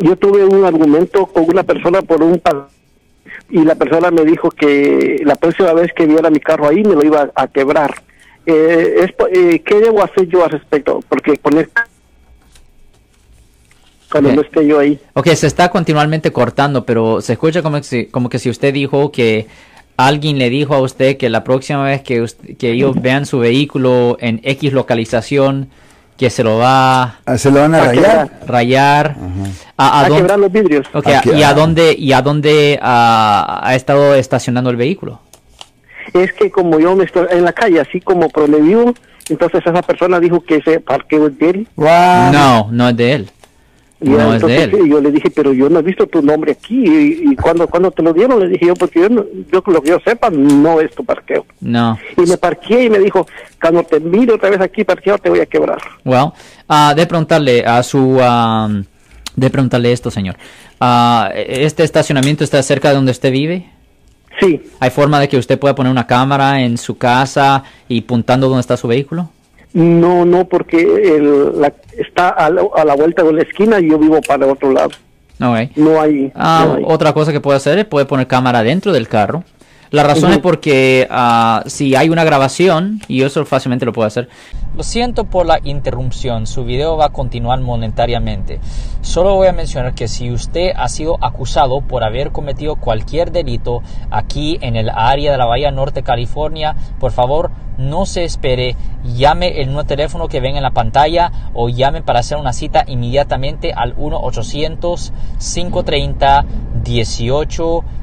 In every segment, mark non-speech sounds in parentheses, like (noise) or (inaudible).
yo tuve un argumento con una persona por un y la persona me dijo que la próxima vez que viera mi carro ahí me lo iba a quebrar. Eh, eh, ¿Qué debo hacer yo al respecto? Porque poner cuando no esté yo ahí. Ok, se está continuamente cortando, pero se escucha como, si, como que si usted dijo que alguien le dijo a usted que la próxima vez que, que ellos vean su vehículo en X localización, que se lo va ah, se lo van a, rayar. rayar. A, quebrar los vidrios. Y a dónde y a dónde ha estado estacionando el vehículo es que como yo me estoy en la calle así como vivo entonces esa persona dijo que ese parqueo es de él. No no es de él no es de él. yo le dije, pero yo no he visto tu nombre aquí. Y, cuando, cuando te lo dieron, le dije yo, porque yo, yo lo que yo sepa, no es tu parqueo. No. Y me parqué y me dijo, cuando te miro otra vez aquí parqueado, te voy a quebrar. Well, uh, de preguntarle a su... Um, de preguntarle esto, señor. Uh, ¿Este estacionamiento está cerca de donde usted vive? Sí. ¿Hay forma de que usted pueda poner una cámara en su casa y puntando dónde está su vehículo? No, no, porque el, la, está a la, vuelta de la esquina y yo vivo para otro lado. No hay. No hay. Ah, otra cosa que puede hacer es puede poner cámara dentro del carro la razón es porque uh, si hay una grabación, y eso fácilmente lo puedo hacer. Lo siento por la interrupción, su video va a continuar monetariamente. Solo voy a mencionar que si usted ha sido acusado por haber cometido cualquier delito aquí en el área de la Bahía Norte, California, por favor no se espere, llame el nuevo teléfono que ven en la pantalla o llame para hacer una cita inmediatamente al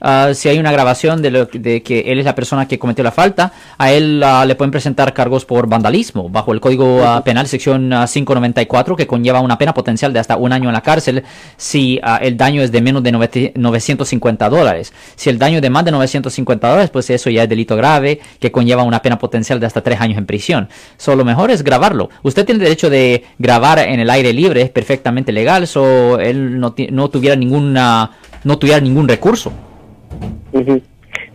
Ah, si hay una grabación de, lo, de, que él es la persona que cometió la falta, a él ah, le pueden presentar cargos por vandalismo bajo el Código ah, Penal sección 594 que conlleva una pena potencial de hasta un año en la cárcel si el daño es de menos de 950 dólares. Si el daño es de más de 950 dólares, pues eso ya es delito grave que conlleva una pena potencial de hasta tres años en prisión. Solo lo mejor es grabarlo. Usted tiene derecho de grabar en el aire libre, es perfectamente legal, so él no, no tuviera ninguna no tuviera ningún recurso.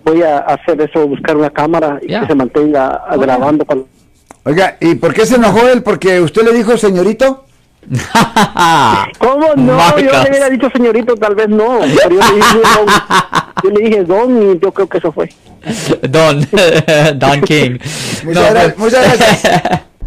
Voy a hacer eso, buscar una cámara y que se mantenga grabando. Oiga, ¿y por qué se enojó él? ¿Porque usted le dijo señorito? (laughs) (laughs) ¿Cómo no? Yo le hubiera dicho señorito, tal vez no. Pero yo le dije don, (laughs) yo le dije don y yo creo que eso fue. Don, Don King. muchas pues, gracias.